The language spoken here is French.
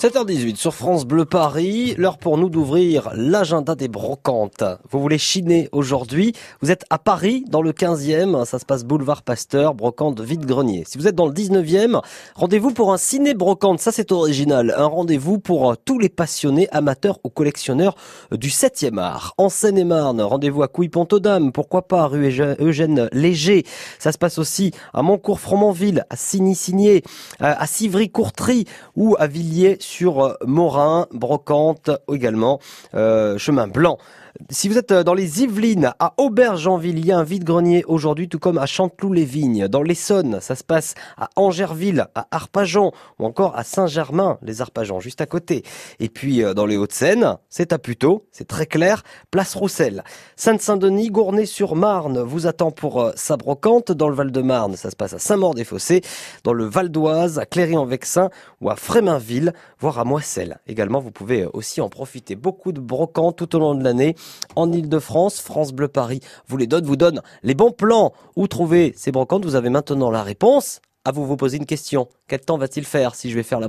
7h18 sur France Bleu Paris, l'heure pour nous d'ouvrir l'agenda des brocantes. Vous voulez chiner aujourd'hui? Vous êtes à Paris, dans le 15e, ça se passe boulevard Pasteur, brocante vide-grenier. Si vous êtes dans le 19e, rendez-vous pour un ciné-brocante, ça c'est original, un rendez-vous pour tous les passionnés, amateurs ou collectionneurs du 7e art. En Seine-et-Marne, rendez-vous à Couille-Pont-aux-Dames, pourquoi pas rue Eugène Léger. Ça se passe aussi à Montcourt-Fromentville, à Signy-Signé, à Civry-Courtry ou à Villiers sur euh, Morin, Brocante également, euh, Chemin Blanc. Si vous êtes euh, dans les Yvelines, à Aubergenville, il y a un vide-grenier aujourd'hui, tout comme à Chanteloup-les-Vignes. Dans l'Essonne, ça se passe à Angerville, à Arpajon, ou encore à Saint-Germain, les Arpajons, juste à côté. Et puis, dans les Hauts-de-Seine, c'est à Puteaux, c'est très clair, place Roussel. Sainte-Saint-Denis, Gournay-sur-Marne vous attend pour sa brocante. Dans le Val-de-Marne, ça se passe à Saint-Maur-des-Fossés. Dans le Val d'Oise, à Cléry-en-Vexin ou à Fréminville, voire à Moisselles. Également, vous pouvez aussi en profiter. Beaucoup de brocantes tout au long de l'année en Ile-de-France. France Bleu Paris vous les donne, vous donne les bons plans. Où trouver ces brocantes? Vous avez maintenant la réponse. À vous vous poser une question. Quel temps va-t-il faire si je vais faire la brocante?